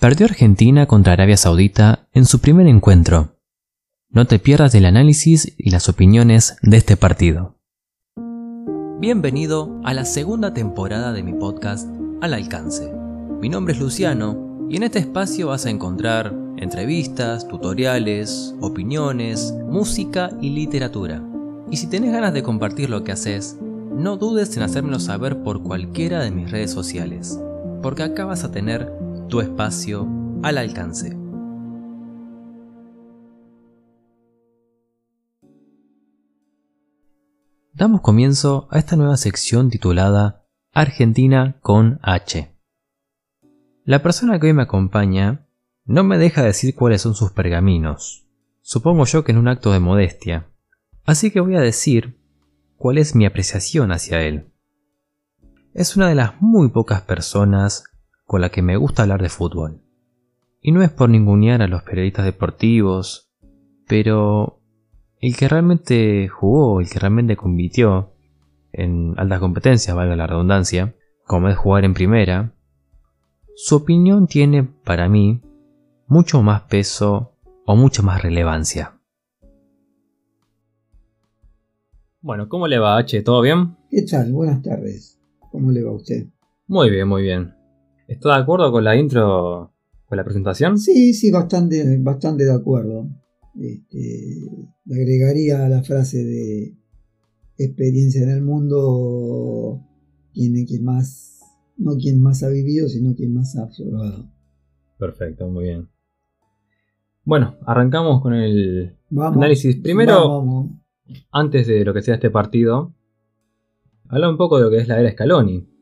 Perdió Argentina contra Arabia Saudita en su primer encuentro. No te pierdas del análisis y las opiniones de este partido. Bienvenido a la segunda temporada de mi podcast Al Alcance. Mi nombre es Luciano y en este espacio vas a encontrar entrevistas, tutoriales, opiniones, música y literatura. Y si tenés ganas de compartir lo que haces, no dudes en hacérmelo saber por cualquiera de mis redes sociales, porque acá vas a tener tu espacio al alcance. Damos comienzo a esta nueva sección titulada Argentina con H. La persona que hoy me acompaña no me deja decir cuáles son sus pergaminos. Supongo yo que en un acto de modestia. Así que voy a decir cuál es mi apreciación hacia él. Es una de las muy pocas personas con la que me gusta hablar de fútbol. Y no es por ningunear a los periodistas deportivos, pero el que realmente jugó, el que realmente compitió en altas competencias, valga la redundancia, como es jugar en primera, su opinión tiene para mí mucho más peso o mucha más relevancia. Bueno, ¿cómo le va H? ¿Todo bien? ¿Qué tal? Buenas tardes. ¿Cómo le va a usted? Muy bien, muy bien. ¿Está de acuerdo con la intro, con la presentación? Sí, sí, bastante, bastante de acuerdo. Este, le agregaría la frase de experiencia en el mundo, quien, quien más, no quien más ha vivido, sino quien más ha observado. Perfecto, muy bien. Bueno, arrancamos con el análisis. Primero, antes de lo que sea este partido, habla un poco de lo que es la era Scaloni.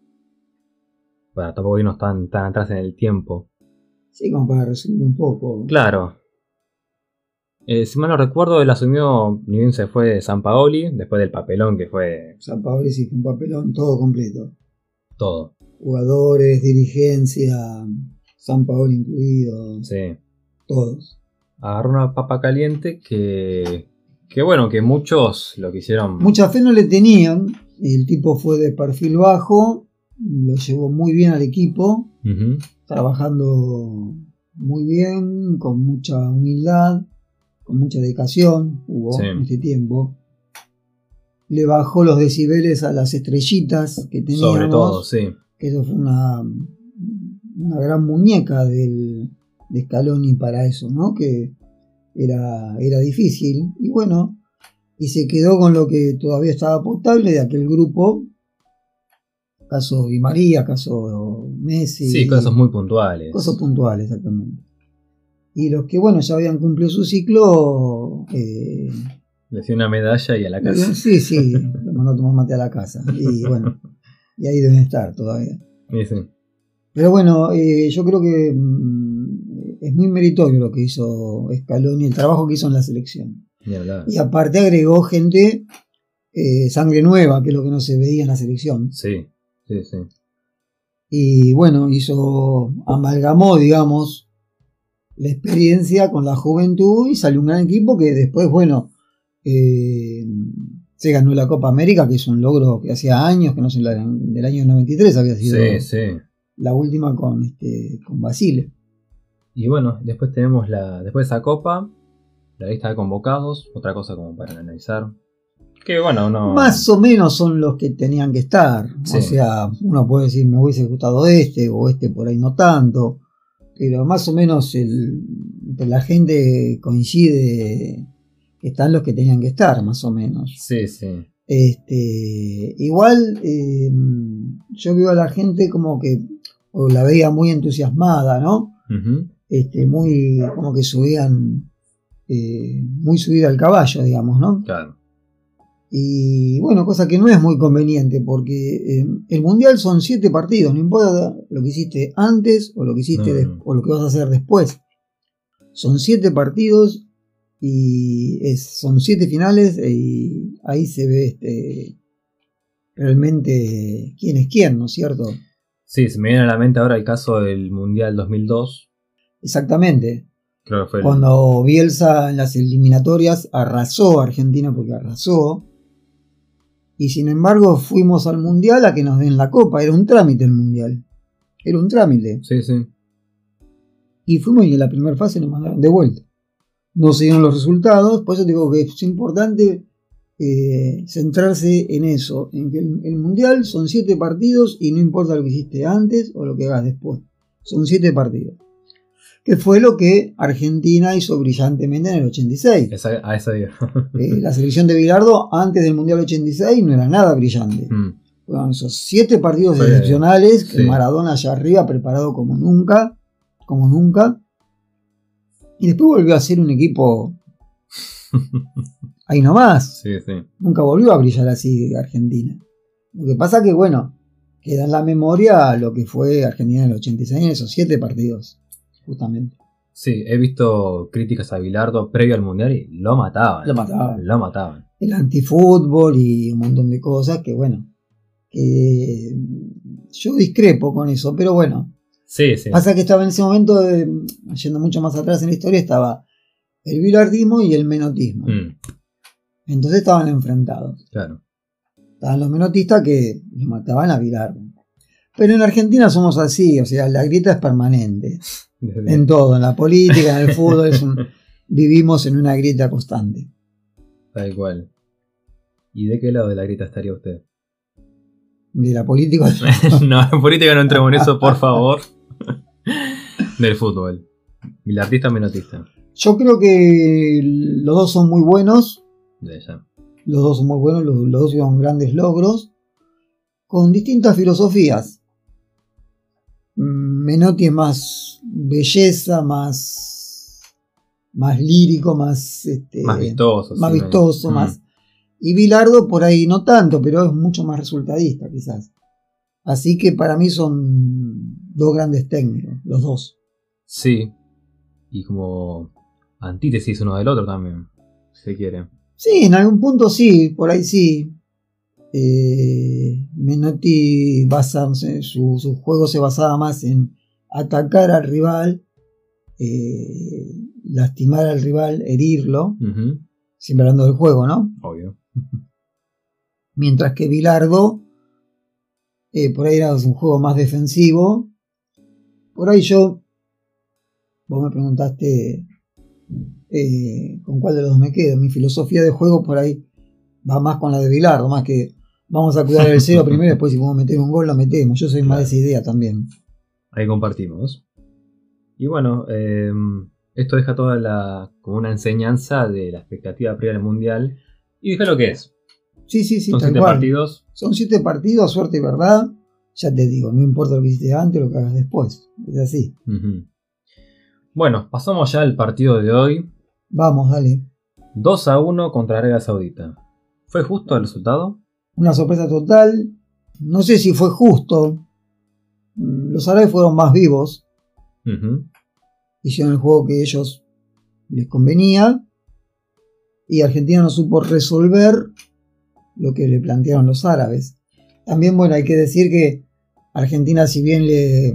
Para tampoco irnos tan, tan atrás en el tiempo. Sí, como para resumir un poco. Claro. Eh, si mal no recuerdo, él asumió, ni bien se fue de San Paoli, después del papelón que fue. San Paoli sí fue un papelón, todo completo. Todo. Jugadores, dirigencia, San Paoli incluido. Sí. Todos. Agarró una papa caliente que que bueno, que muchos lo quisieron. Mucha fe no le tenían. El tipo fue de perfil bajo, lo llevó muy bien al equipo, trabajando muy bien, con mucha humildad, con mucha dedicación, hubo en este tiempo. Le bajó los decibeles a las estrellitas que teníamos. Sobre todo, sí. Que eso fue una, una gran muñeca del, de Scaloni para eso, ¿no? Que era, era difícil. Y bueno, y se quedó con lo que todavía estaba potable de aquel grupo. Caso Di María, caso Messi. Sí, casos muy puntuales. Casos puntuales, exactamente. Y los que, bueno, ya habían cumplido su ciclo. Eh, Le dio una medalla y a la casa. Sí, sí, lo mandó a tomar mate a la casa. Y bueno, y ahí deben estar todavía. Sí, sí. Pero bueno, eh, yo creo que mm, es muy meritorio lo que hizo Scaloni, el trabajo que hizo en la selección. Y aparte agregó gente, eh, sangre nueva, que es lo que no se veía en la selección. Sí, sí, sí. Y bueno, hizo, amalgamó, digamos, la experiencia con la juventud y salió un gran equipo que después, bueno, eh, se ganó la Copa América, que es un logro que hacía años, que no sé, del año 93 había sido la última con, este, con Basile. Y bueno, después tenemos la. Después de esa copa, la lista de convocados, otra cosa como para analizar. Que bueno, no. Más o menos son los que tenían que estar. O sea, uno puede decir me hubiese gustado este, o este por ahí no tanto. Pero más o menos el, la gente coincide que están los que tenían que estar, más o menos. Sí, sí. Este, igual eh, yo veo a la gente como que o la veía muy entusiasmada, ¿no? este, muy, como que subían, eh, muy subida al caballo, digamos, ¿no? Claro. Y bueno, cosa que no es muy conveniente porque eh, el mundial son siete partidos, no importa lo que hiciste antes o lo que hiciste o lo que vas a hacer después. Son siete partidos y es, son siete finales y ahí se ve este, realmente quién es quién, ¿no es cierto? Sí, se me viene a la mente ahora el caso del Mundial 2002, Exactamente. Cuando Bielsa en las eliminatorias arrasó a Argentina porque arrasó. Y sin embargo fuimos al Mundial a que nos den la copa. Era un trámite el Mundial. Era un trámite. Sí, sí. Y fuimos y en la primera fase nos mandaron de vuelta. No se dieron los resultados, por eso digo que es importante eh, centrarse en eso, en que el, el, mundial son siete partidos y no importa lo que hiciste antes o lo que hagas después. Son siete partidos. Que fue lo que Argentina hizo brillantemente en el 86. Esa, a esa día. eh, la selección de Bilardo antes del mundial 86 no era nada brillante. Mm, Fueron esos siete partidos Fue- excepcionales que sí. Maradona allá arriba preparado como nunca, como nunca. Y después volvió a ser un equipo ahí nomás. sí, sí. Nunca volvió a brillar así Argentina. Lo que pasa que, bueno, queda en la memoria lo que fue Argentina en el 86 en esos siete partidos, justamente. Sí, he visto críticas a Bilardo previo al mundial y lo mataban. Lo mataban. Lo mataban. El antifútbol y un montón de cosas que, bueno, que yo discrepo con eso, pero bueno, Sí, sí. Pasa que estaba en ese momento, yendo mucho más atrás en la historia, estaba el bilardismo y el menotismo. Mm, Entonces estaban enfrentados. claro. Estaban los menotistas que mataban a Bilardo. Pero en Argentina somos así, o sea, la grieta es permanente. En todo, en la política, en el fútbol, es un- vivimos en una grieta constante. Tal cual. ¿Y de qué lado de la grita estaría usted? De la política. no, en política no entremos en eso, por favor. Del fútbol. Bilardista o menotista. Yo creo que los dos son muy buenos. De ella. Los dos son muy buenos, los, los dos tuvieron grandes logros, con distintas filosofías. Menotti es más belleza, más, más lírico, más, este, Más vistoso. más sí, vistoso, Mm. Y Bilardo por ahí no tanto, pero es mucho más resultadista quizás. Así que para mí son dos grandes técnicos, los dos. Sí. Y como antítesis uno del otro también. Si se quiere. Sí, en algún punto sí, por ahí sí. Eh, Menotti basa, su, su juego se basaba más en atacar al rival, eh, lastimar al rival, herirlo, Ujú, siempre hablando del juego, ¿no? Obvio. Mientras que Bilardo, eh, por ahí era un juego más defensivo. Por ahí yo, vos me preguntaste eh, con cuál de los dos me quedo. Mi filosofía de juego por ahí va más con la de Bilardo, más que vamos a cuidar el cero primero después si podemos meter un gol lo metemos. Yo soy más de esa idea también. Ahí compartimos. Y bueno, eh, esto deja toda la. como una enseñanza de la expectativa previa del mundial. Y dije lo que es. Sí, sí, sí, Son tal siete cual. partidos. Son siete partidos, suerte y verdad. Ya te digo, no importa lo que hiciste antes o lo que hagas después. Es así. Bueno, pasamos ya al partido de hoy. Vamos, dale. 2 a 1 contra Arabia Saudita. ¿Fue justo el resultado? Una sorpresa total. No sé si fue justo. Mm, Los árabes fueron más vivos. Hicieron el juego que ellos les convenía. Y Argentina no supo resolver lo que le plantearon los árabes. También, bueno, hay que decir que Argentina, si bien le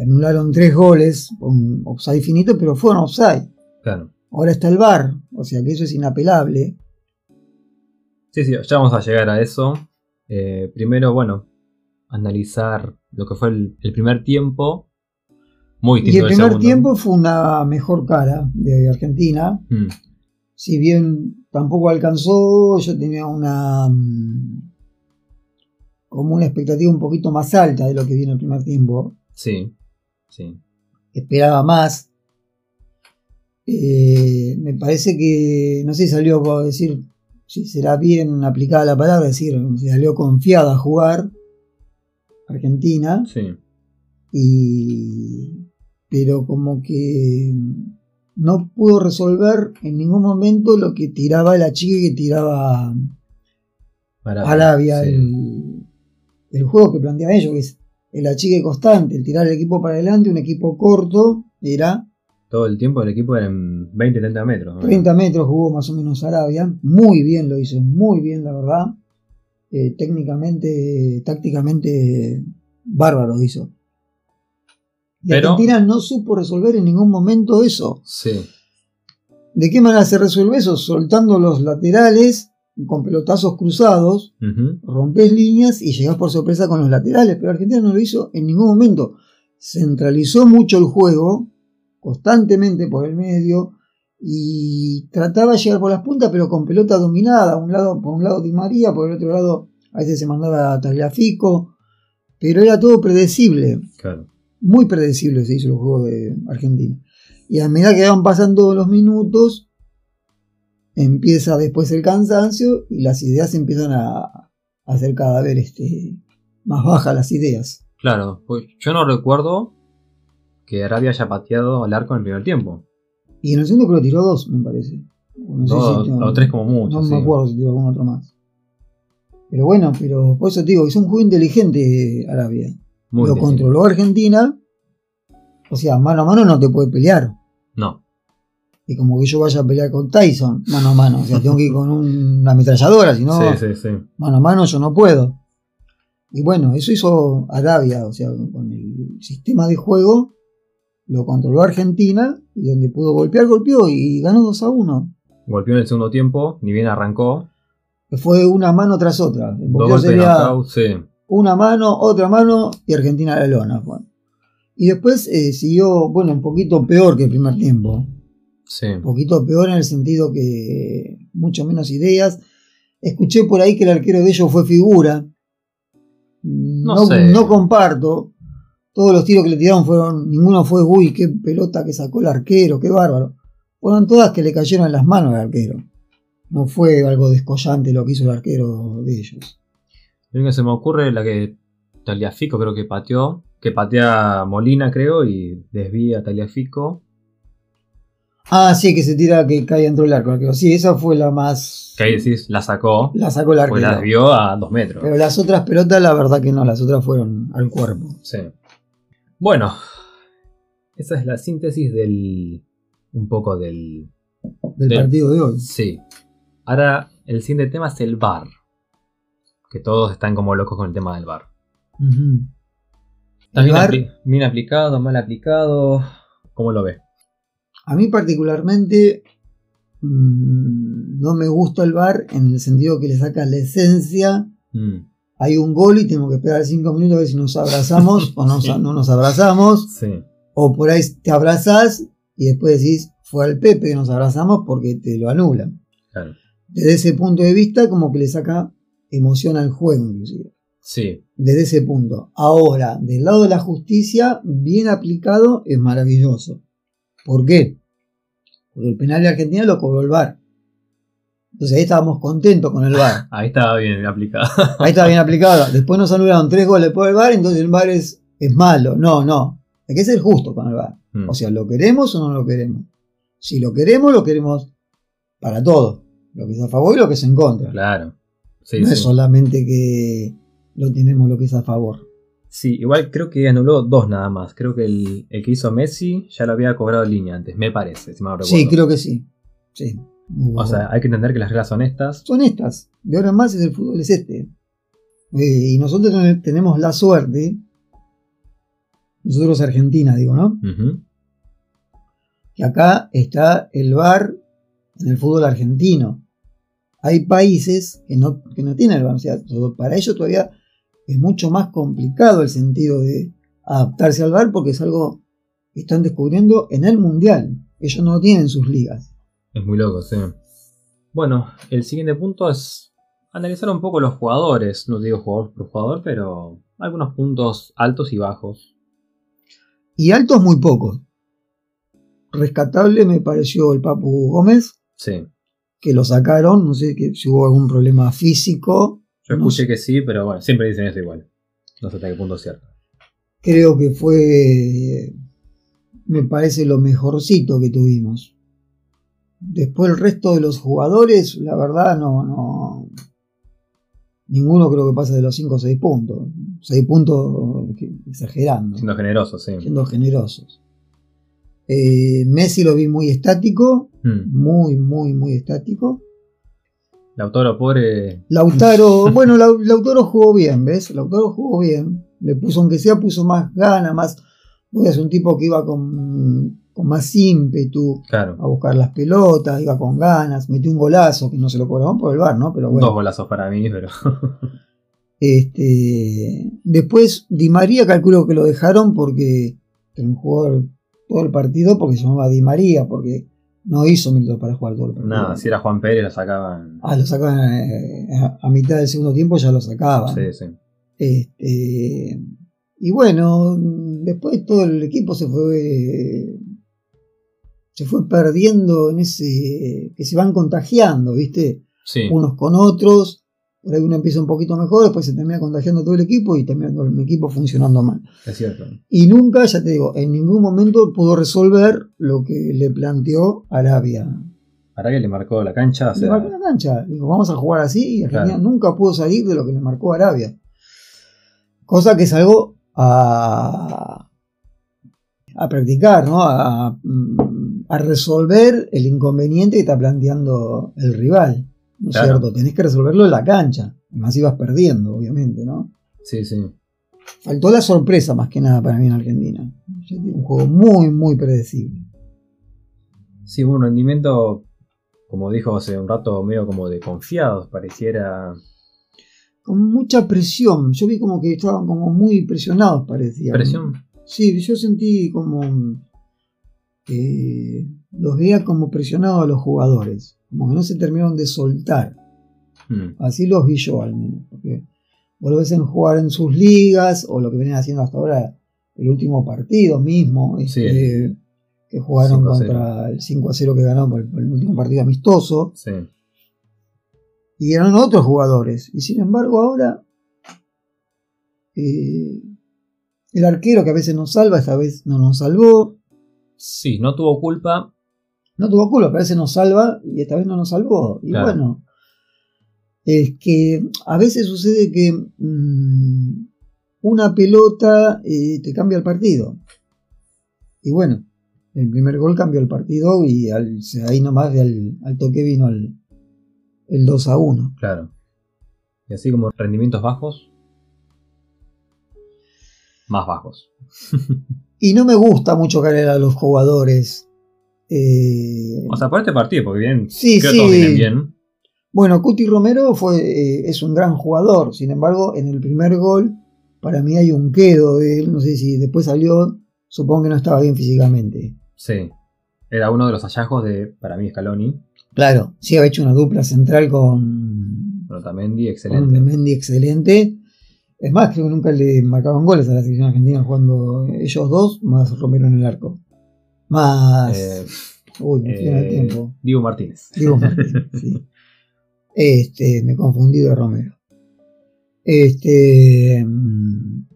anularon tres goles con offside finito, pero fueron offside. Claro. Ahora está el VAR, o sea que eso es inapelable. Sí, sí, ya vamos a llegar a eso. Eh, primero, bueno, analizar lo que fue el, el primer tiempo. Muy Y el primer segundo. tiempo fue una mejor cara de Argentina. Mm, Si bien tampoco alcanzó, yo tenía una mm, como una expectativa un poquito más alta de lo que viene el primer tiempo. sí, sí. Esperaba más. Eh, me parece que, no sé si salió a decir si será bien aplicada la palabra, es decir, si salió confiada a jugar Argentina. Sí. y pero como que no pudo resolver en ningún momento lo que tiraba la chica que tiraba Arabia, Arabia, sí. el, el juego que planteaba ellos, que es el achique constante, el tirar el equipo para adelante, un equipo corto, era Todo el tiempo el equipo era en 20-30 metros. ¿no? 30 metros jugó más o menos Arabia, muy bien lo hizo, muy bien la verdad, Eh, técnicamente, tácticamente bárbaro hizo. Y Pero- Argentina no supo resolver en ningún momento eso. Sí. ¿De qué manera se resuelve eso? Soltando los laterales con pelotazos cruzados, rompes líneas y llegás por sorpresa con los laterales, pero Argentina no lo hizo en ningún momento. Centralizó mucho el juego constantemente por el medio y trataba de llegar por las puntas, pero con pelota dominada. Un lado, por un lado Di María, por el otro lado a veces se mandaba a Tagliafico, pero era todo predecible. Muy predecible se hizo el juego de Argentina. Y a medida que iban pasando los minutos, empieza después el cansancio y las ideas empiezan a, hacer cada vez este, más bajas las ideas. Claro, pues yo no recuerdo que Arabia haya pateado al arco en el primer tiempo. Y en el segundo creo que tiró dos, me parece. o tres como mucho. No me acuerdo si tiró algún otro más. Pero bueno, pero por eso te digo, es un juego inteligente Arabia. Lo controló Argentina. O sea, mano a mano no te puede pelear. No. Y como que yo vaya a pelear con Tyson, mano a mano. O sea, tengo que ir con una ametralladora, si no, sí, sí, sí. mano a mano yo no puedo. Y bueno, eso hizo Arabia, o sea, con el sistema de juego lo controló Argentina y donde pudo golpear, golpeó y ganó 2 a 1. Golpeó en el segundo tiempo, ni bien arrancó. Fue una mano tras otra. Dos sería Una mano, otra mano y Argentina a la lona. Y después eh, siguió, bueno, un poquito peor que el primer tiempo. Sí. Un poquito peor en el sentido que mucho menos ideas. Escuché por ahí que el arquero de ellos fue figura. No, no comparto todos los tiros que le tiraron fueron, ninguno fue, uy, qué pelota que sacó el arquero, qué bárbaro. Fueron todas que le cayeron en las manos al arquero. No fue algo descollante lo que hizo el arquero de ellos. Lo que se me ocurre la que Taliafico creo que pateó, que patea Molina creo y desvía a Taliafico. Ah, sí, que se tira, que cae dentro del arco. Sí, esa fue la más. Que ahí decís, la sacó. La sacó el arquero. Pues la desvió a dos metros. Pero las otras pelotas, la verdad que no, las otras fueron al cuerpo. Sí. Bueno, esa es la síntesis del. un poco del. del, partido de hoy. Sí. Ahora, el siguiente tema es el bar. Que todos están como locos con el tema del bar. bien, aplicado, mal aplicado? ¿Cómo lo ves? A mí particularmente mm, no me gusta el bar en el sentido que le saca la esencia mm hay un gol y tenemos que esperar cinco minutos a ver si nos abrazamos o no nos abrazamos. O por ahí te abrazás y después decís, fue al Pepe que nos abrazamos porque te lo anulan. Desde ese punto de vista, como que le saca emoción al juego, inclusive. Sí. Desde ese punto. Ahora, del lado de la justicia, bien aplicado, es maravilloso. ¿Por qué? Porque el penal de Argentina lo cobró el VAR. Entonces ahí estábamos contentos con el VAR. Ahí estaba bien aplicado. ahí estaba bien aplicado. Después nos anularon tres goles por el VAR, entonces el VAR es, es malo. No, no. Hay que ser justo con el VAR. Mm. O sea, ¿lo queremos o no lo queremos? Si lo queremos, lo queremos para todo. Lo que es a favor y lo que es en contra. Claro. no es solamente que lo tenemos lo que es a favor. Sí, igual creo que anuló dos nada más. Creo que el, que hizo Messi ya lo había cobrado en línea antes, me parece, si me Sí, creo que sí. Sí. O sea, hay que entender que las reglas son estas. Son estas. De ahora en más es el fútbol es este. Eh, y nosotros tenemos la suerte, nosotros Argentina digo, ¿no? Que acá está el VAR en el fútbol argentino. Hay países que no, que no tienen el VAR. O sea, para ellos todavía es mucho más complicado el sentido de adaptarse al VAR porque es algo que están descubriendo en el Mundial. Ellos no lo tienen sus ligas. Es muy loco, sí. Bueno, el siguiente punto es analizar un poco los jugadores. No digo jugador por jugador, pero algunos puntos altos y bajos. Y altos muy pocos. Rescatable me pareció el Papu Gómez. Sí. Que lo sacaron, no sé si hubo algún problema físico. Yo escuché que sí, pero bueno, siempre dicen eso igual. No sé hasta qué punto es cierto. Creo que fue, me parece lo mejorcito que tuvimos. Después el resto de los jugadores, la verdad, no, no. Ninguno creo que pase de los 5 o 6 puntos. 6 puntos exagerando. Siendo generosos, sí. Siendo generosos. Eh, Messi lo vi muy estático. Hmm. Muy, muy, muy estático. Lautaro, pobre. Lautaro, bueno, Lautaro jugó bien, ¿ves? Lautaro jugó bien. Le puso, aunque sea, puso más gana, más. Es un tipo que iba con con más ímpetu a buscar las pelotas, iba con ganas, metió un golazo que no se lo cobraban por el bar, ¿no? Pero bueno. Dos golazos para mí, pero. este, después Di María calculo que lo dejaron porque era un jugador todo el partido porque se llamaba Di María, porque no hizo minutos para jugar todo el partido. Nada, si era Juan Pérez lo sacaban. Ah, lo sacaban eh, a, a mitad del segundo tiempo, ya lo sacaban. Sí, sí. Este, y bueno, después todo el equipo se fue se fue perdiendo en ese que se van contagiando, ¿viste? Sí. Unos con otros, por ahí uno empieza un poquito mejor, después se termina contagiando todo el equipo y termina todo el equipo funcionando mal. Es cierto. Y nunca, ya te digo, en ningún momento pudo resolver lo que le planteó Arabia. Arabia le marcó la cancha. o Le marcó la cancha, dijo, vamos a jugar así y Argentina Claro. nunca pudo salir de lo que le marcó Arabia. Cosa que es algo a, a practicar, ¿no? A, a resolver el inconveniente que está planteando el rival. ¿No es Claro. cierto? Tenés que resolverlo en la cancha. Más ibas perdiendo, obviamente, ¿no? sí, sí. Faltó la sorpresa más que nada para mí en Argentina. Un juego muy, muy predecible. Sí, un rendimiento, como dijo hace un rato, medio como de confiados, pareciera. Con mucha presión. Yo vi como que estaban como muy presionados, parecía. Presión. Sí, yo sentí como que los veía como presionados a los jugadores. Como que no se terminaron de soltar. Mm, Así los vi yo al menos. Porque vos lo ves en jugar en sus ligas o lo que venían haciendo hasta ahora el último partido mismo. Sí. este, que jugaron 5 a 0. contra el 5 a 0 que ganó por el, por el último partido amistoso. Sí. Y eran otros jugadores. Y sin embargo ahora eh, el arquero que a veces nos salva, esta vez no nos salvó. Sí, no tuvo culpa. No tuvo culo, pero a veces nos salva y esta vez no nos salvó. Y Claro. bueno, es que a veces sucede que mm, una pelota eh, te cambia el partido. Y bueno, el primer gol cambió el partido y al, ahí nomás de al, al toque vino el, el 2 a 1. Claro. Y así como rendimientos bajos. Más bajos. Y no me gusta mucho caer a los jugadores. Eh, O sea, por este partido, porque bien. Sí, creo sí. todos vienen bien. Bueno, Cuti Romero fue, eh, es un gran jugador, sin embargo, en el primer gol, para mí hay un quedo de él, no sé si después salió, supongo que no estaba bien físicamente. Sí. Era uno de los hallazgos de, para mí, Scaloni. Claro, sí había hecho una dupla central con, Otamendi, con excelente. Mendy excelente. Es más, creo que nunca le marcaban goles a la selección argentina jugando ellos dos, más Romero en el arco. Más... Eh, uy, me en el eh, tiempo. Diego Martínez. Diego Martín, sí. Este, me confundí de Romero. Este, mm,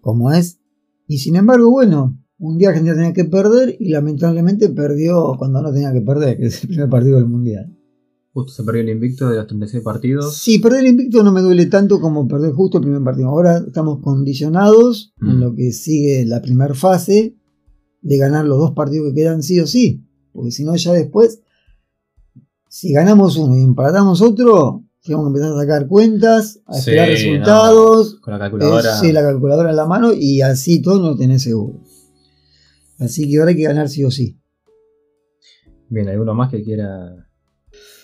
¿cómo es? Y sin embargo, bueno, un día Argentina tenía que perder y lamentablemente perdió cuando no tenía que perder, que es el primer partido del Mundial. Justo se perdió el invicto de los 36 partidos. Sí, perder el invicto no me duele tanto como perder justo el primer partido. Ahora estamos condicionados en Mm. lo que sigue la primera fase de ganar los dos partidos que quedan sí o sí. Porque si no, ya después, si ganamos uno y empatamos otro, tenemos que empezar a sacar cuentas, a Sí, esperar resultados, Con la calculadora. eh, sí, la calculadora en la mano y así todo no lo tenés seguro. Así que ahora hay que ganar sí o sí. Bien, ¿alguno más que quiera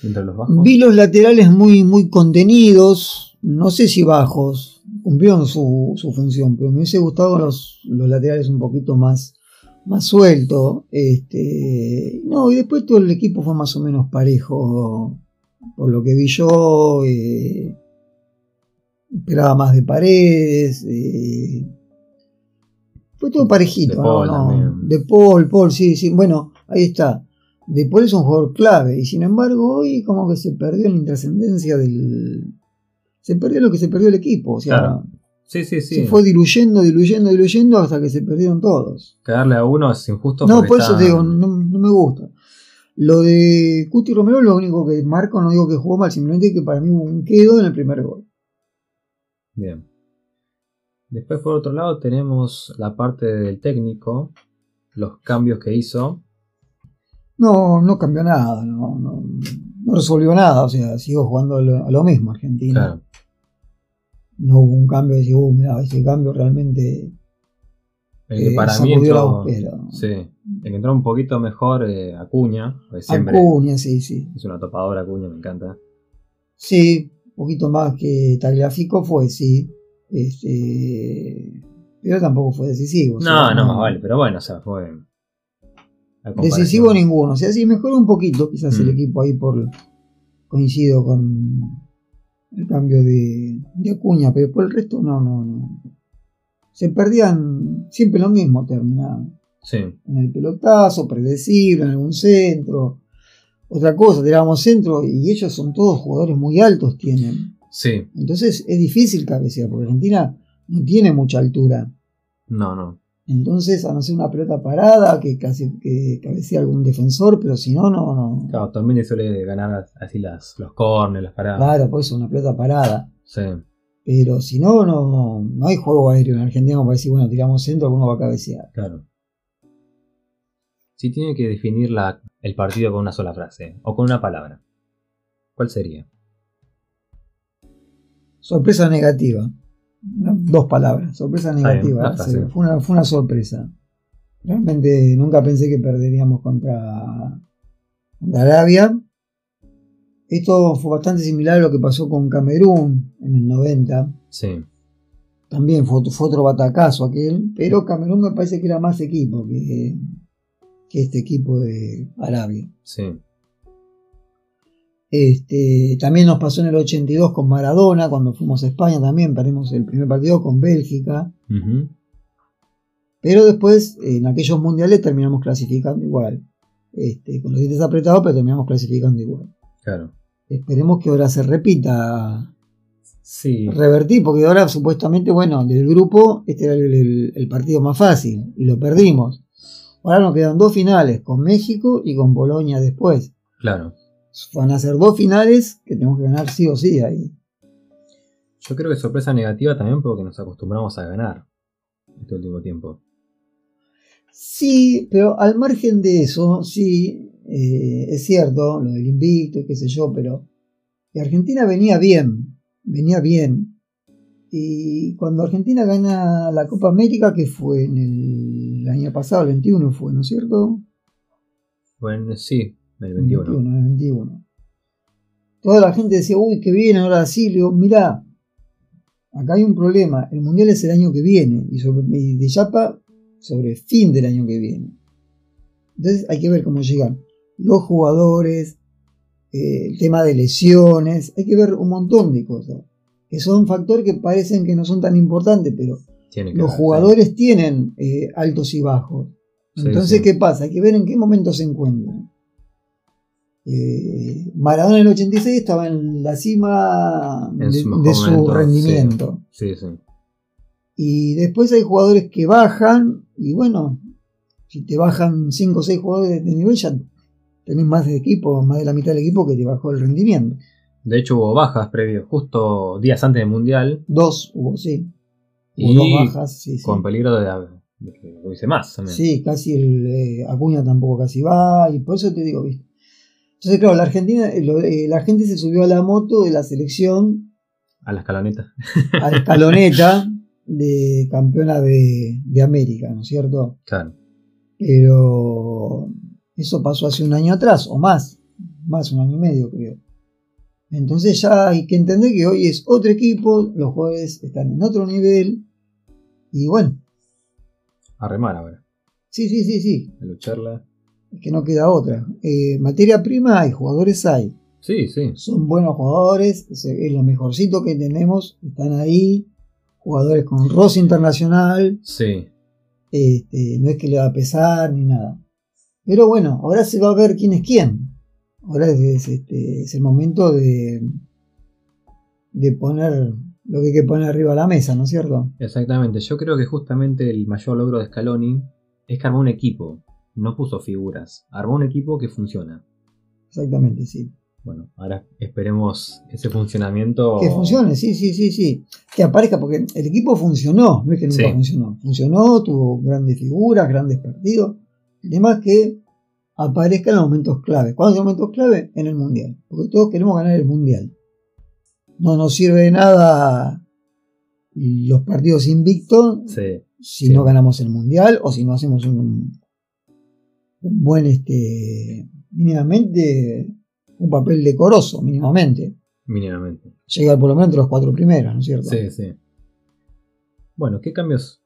entre los bajos? Vi los laterales muy, muy contenidos, no sé si bajos, cumplieron su, su función, pero me hubiese gustado los, los laterales un poquito más, más suelto. Este, no, y después todo el equipo fue más o menos parejo, por lo que vi yo. eh, esperaba más de paredes. eh, fue todo parejito. De. Paul No. De Paul, Paul, sí, sí. Bueno, ahí está. De Paul es un jugador clave. Y sin embargo, hoy como que se perdió en la intrascendencia del. Se perdió lo que se perdió el equipo. O sea, Claro. Sí, sí, sí. se fue diluyendo, diluyendo, diluyendo hasta que se perdieron todos. Que darle a uno es injusto. No, por eso está- te digo, no, no me gusta. Lo de Cuti Romero, lo único que marco, no digo que jugó mal, simplemente que para mí hubo un quedo en el primer gol. Bien. Después, por otro lado, tenemos la parte del técnico, los cambios que hizo. No, no cambió nada, no, no, no resolvió nada, o sea, sigo jugando a lo, a lo mismo Argentina. Claro. No hubo un cambio de decir, uh, mira, ese cambio realmente El que eh, para mí entró, sí, el que entró un poquito mejor, eh, Acuña, siempre Acuña, sí, sí. es una topadora Acuña, me encanta. Sí, un poquito más que Tagliafico fue, sí. Este, Pero tampoco fue decisivo. o No, no más vale, pero bueno, o sea, fue. Decisivo ninguno. O sea, sí mejoró un poquito quizás el Mm. equipo ahí por. Coincido con el cambio de, de Acuña, pero por el resto no, no, no. Se perdían siempre lo mismo, terminaban. Sí, En el pelotazo, predecible, en algún centro. Otra cosa, tirábamos centro y ellos son todos jugadores muy altos, tienen. sí, Entonces es difícil cabecear, porque Argentina no tiene mucha altura. no, no. Entonces, a no ser una pelota parada, que casi que cabecea algún defensor, pero si no, no. Claro, también suele ganar así las, los corners, las paradas. Claro, por eso una pelota parada. Sí, Pero si no, no, no hay juego aéreo en Argentina para decir, bueno, tiramos centro, alguno va a cabecear. claro. Si tiene que definir la, el partido con una sola frase o con una palabra, ¿cuál sería? Sorpresa negativa. Dos palabras. Sorpresa bien, negativa. una fue, una, fue una sorpresa. Realmente nunca pensé que perderíamos contra, contra Arabia. Esto fue bastante similar a lo que pasó con Camerún en el 90. Sí, También fue, fue otro batacazo aquel, pero Camerún me parece que era más equipo que, que este equipo de Arabia. sí, Este, también nos pasó en el 82 con Maradona, cuando fuimos a España también perdimos el primer partido con Bélgica, pero después en aquellos mundiales terminamos clasificando igual. Este, con los dientes apretados, pero terminamos clasificando igual. claro. Esperemos que ahora se repita, Sí, revertir, porque ahora supuestamente, bueno, del grupo este era el, el- el partido más fácil y lo perdimos. Ahora nos quedan dos finales, con México y con Polonia después. claro. Van a ser dos finales que tenemos que ganar sí o sí ahí. Yo creo que sorpresa negativa también porque nos acostumbramos a ganar este último tiempo. Sí, pero al margen de eso, sí, eh, es cierto, lo del invicto, y qué sé yo, pero Argentina venía bien, venía bien. Y cuando Argentina gana la Copa América, que fue en el año pasado, el 21 fue, ¿no es cierto? Bueno, sí, el 21. 21, el 21. Toda la gente decía, uy, qué bien, ahora digo, mirá, acá hay un problema, el Mundial es el año que viene, y, sobre, y de Yapa sobre el fin del año que viene. Entonces hay que ver cómo llegan los jugadores, eh, el tema de lesiones, hay que ver un montón de cosas, que son factores que parecen que no son tan importantes, pero Tiene que los ver, jugadores tienen eh, altos y bajos. Sí, Entonces, sí. ¿qué pasa? Hay que ver en qué momento se encuentran. Eh, Maradona en el 86 estaba en la cima En de, su de rendimiento. Sí, sí. Y después hay jugadores que bajan, y bueno, si te bajan 5 o 6 jugadores de nivel, ya tenés más de equipo, más de la mitad del equipo que te bajó el rendimiento. De hecho hubo bajas previos, justo días antes del Mundial, Dos hubo, sí. Hubo y dos bajas, sí, sí. con peligro de, de que hubiese más también. Sí, casi el eh, Acuña tampoco casi va, y por eso te digo, ¿viste? Entonces, claro, la Argentina, eh, eh, la gente se subió a la moto de la selección A la escaloneta. a escaloneta de campeona de, de América, ¿no es cierto? Claro. Pero eso pasó hace un año atrás, o más, más un año y medio creo. Entonces ya hay que entender que hoy es otro equipo, los jugadores están en otro nivel, y bueno, A remar ahora. sí, sí, sí, sí, A lucharla. Que no queda otra. Eh, materia prima hay, jugadores hay. Sí, sí. Son buenos jugadores, es, lo mejorcito que tenemos, están ahí. Jugadores con roce internacional, Sí. este, no es que le va a pesar ni nada. Pero bueno, ahora se va a ver quién es quién. Ahora es, es, este, es el momento de, de poner lo que hay que poner arriba de la mesa, ¿no es cierto? Exactamente. Yo creo que justamente el mayor logro de Scaloni es que armó un equipo. No puso figuras. Armó un equipo que funciona. Exactamente, sí. Bueno, ahora esperemos ese funcionamiento. Que funcione, sí, sí, sí, sí. Que aparezca, porque el equipo funcionó, no es que nunca Sí. funcionó. Funcionó, tuvo grandes figuras, grandes partidos. El tema es que aparezca en los momentos clave. ¿Cuándo son los momentos clave? En el Mundial. Porque todos queremos ganar el Mundial. No nos sirve de nada los partidos invictos Sí. si Sí. no ganamos el Mundial o si no hacemos un, un buen, este, mínimamente, un papel decoroso, mínimamente Mínimamente. llegar por lo menos entre los cuatro primeros, ¿no es cierto? Sí, sí. Bueno, ¿qué cambios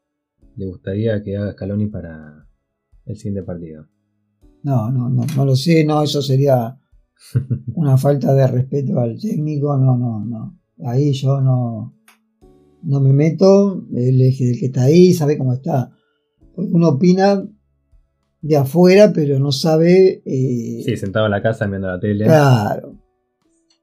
le gustaría que haga Scaloni para el siguiente partido? No, no, no, no lo sé, no, eso sería una falta de respeto al técnico, no, no, no. Ahí yo no, no me meto, él es el que está ahí, sabe cómo está. uno opina de afuera, pero no sabe. Eh, sí, sentado en la casa viendo la tele. Claro.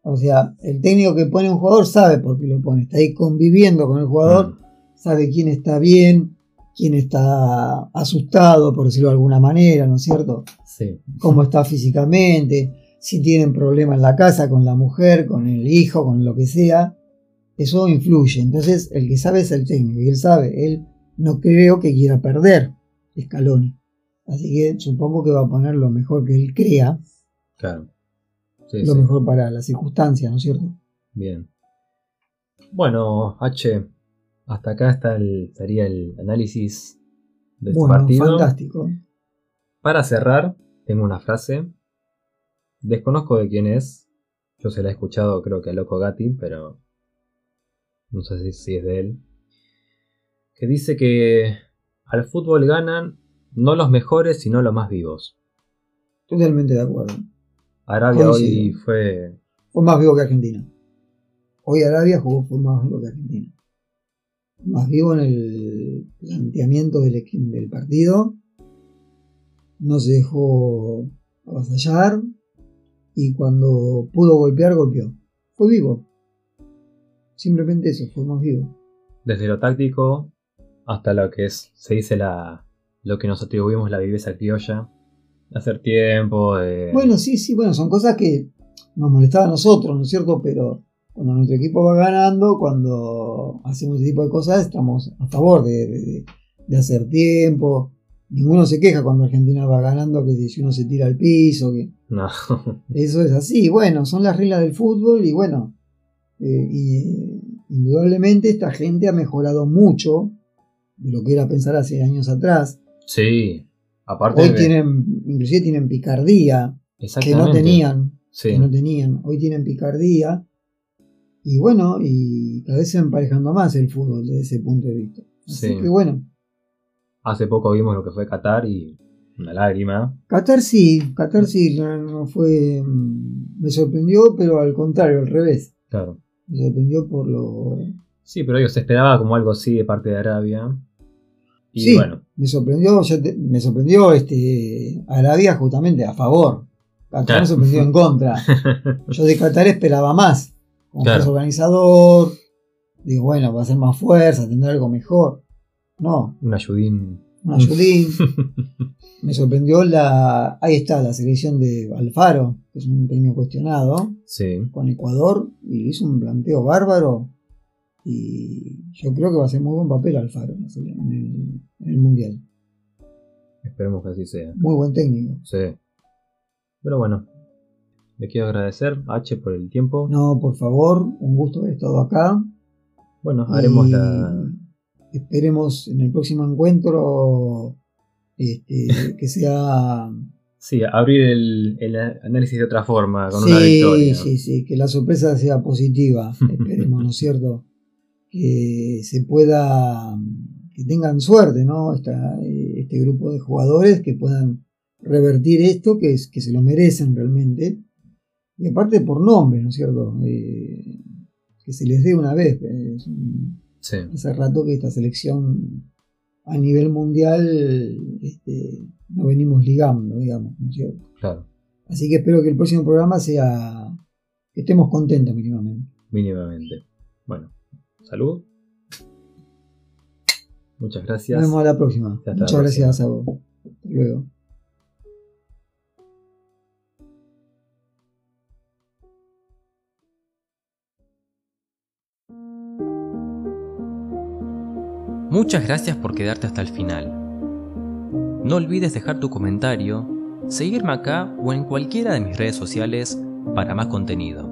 O sea, el técnico que pone un jugador sabe por qué lo pone. Está ahí conviviendo con el jugador, mm. sabe quién está bien, quién está asustado, por decirlo de alguna manera, ¿no es cierto? Sí. Cómo está físicamente, si tienen problemas en la casa, con la mujer, con el hijo, con lo que sea. Eso influye. Entonces, el que sabe es el técnico y él sabe. Él no creo que quiera perder Scaloni. Así que supongo que va a poner lo mejor que él crea. Claro lo mejor para la circunstancia, ¿no es cierto? Bien. Bueno, H, hasta acá está el, estaría el análisis de este partido. Fantástico. Para cerrar, tengo una frase. Desconozco de quién es. Yo se la he escuchado, creo que a Loco Gatti, pero no sé si es de él. Que dice que al fútbol ganan no los mejores, sino los más vivos. Totalmente de acuerdo. Arabia hoy fue. Fue más vivo que Argentina. Hoy Arabia jugó fue más vivo que Argentina. Más vivo en el planteamiento del, del partido. No se dejó avasallar. Y cuando pudo golpear, golpeó. Fue vivo. Simplemente eso, fue más vivo. Desde lo táctico hasta lo que es, se dice la, lo que nos atribuimos la viveza criolla hacer tiempo. Bueno, sí, sí, bueno, son cosas que nos molestaban a nosotros, ¿no es cierto? Pero cuando nuestro equipo va ganando, cuando hacemos ese tipo de cosas, estamos a favor de, hacer tiempo. Ninguno se queja cuando Argentina va ganando, que si uno se tira al piso, que... No. Eso es así, bueno, son las reglas del fútbol y bueno, eh, y, indudablemente esta gente ha mejorado mucho de lo que era pensar hace años atrás. Sí. Hoy tienen, inclusive tienen picardía, que no tenían, que no tenían. Hoy tienen picardía. Y bueno, y cada vez se emparejando más el fútbol desde ese punto de vista. Así que bueno. Hace poco vimos lo que fue Qatar y una lágrima. Qatar sí, Qatar sí, no, fue. Me sorprendió, pero al contrario, al revés. Claro. Me sorprendió por lo. Sí, pero ellos se esperaba como algo así de parte de Arabia. Y sí, bueno. me sorprendió, me sorprendió este Arabia justamente a favor. Qatar me sorprendió en contra. Yo de Qatar esperaba más. Como organizador, digo, bueno, va a ser más fuerza, tendrá algo mejor. No. Un ayudín. Un ayudín. me sorprendió la. Ahí está, la selección de Alfaro, que es un técnico cuestionado. Sí. Con Ecuador. Y hizo un planteo bárbaro. Y yo creo que va a ser muy buen papel Alfaro en el, Mundial. Esperemos que así sea. Muy buen técnico. Sí. Pero bueno, le quiero agradecer a H por el tiempo. No, por favor, un gusto haber estado acá. Bueno, haremos la. Esperemos en el próximo encuentro este, que sea. Sí, abrir el, análisis de otra forma, con una victoria. Sí, sí, sí, que la sorpresa sea positiva, esperemos, ¿no es cierto? Que se pueda, que tengan suerte, ¿no? este grupo de jugadores que puedan revertir esto, que, es, que se lo merecen realmente. Y aparte por nombre, ¿no es cierto? Eh, que se les dé una vez. Hace rato que esta selección a nivel mundial este, no venimos ligando, digamos, ¿no es cierto? Claro. Así que espero que el próximo programa sea que estemos contentos mínimamente. Mínimamente. Bueno, Salud. Muchas gracias. Nos vemos a la próxima. Muchas gracias a vos. Hasta luego. Muchas gracias por quedarte hasta el final. No olvides dejar tu comentario, seguirme acá o en cualquiera de mis redes sociales para más contenido.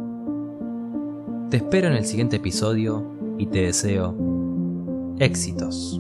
Te espero en el siguiente episodio y te deseo éxitos.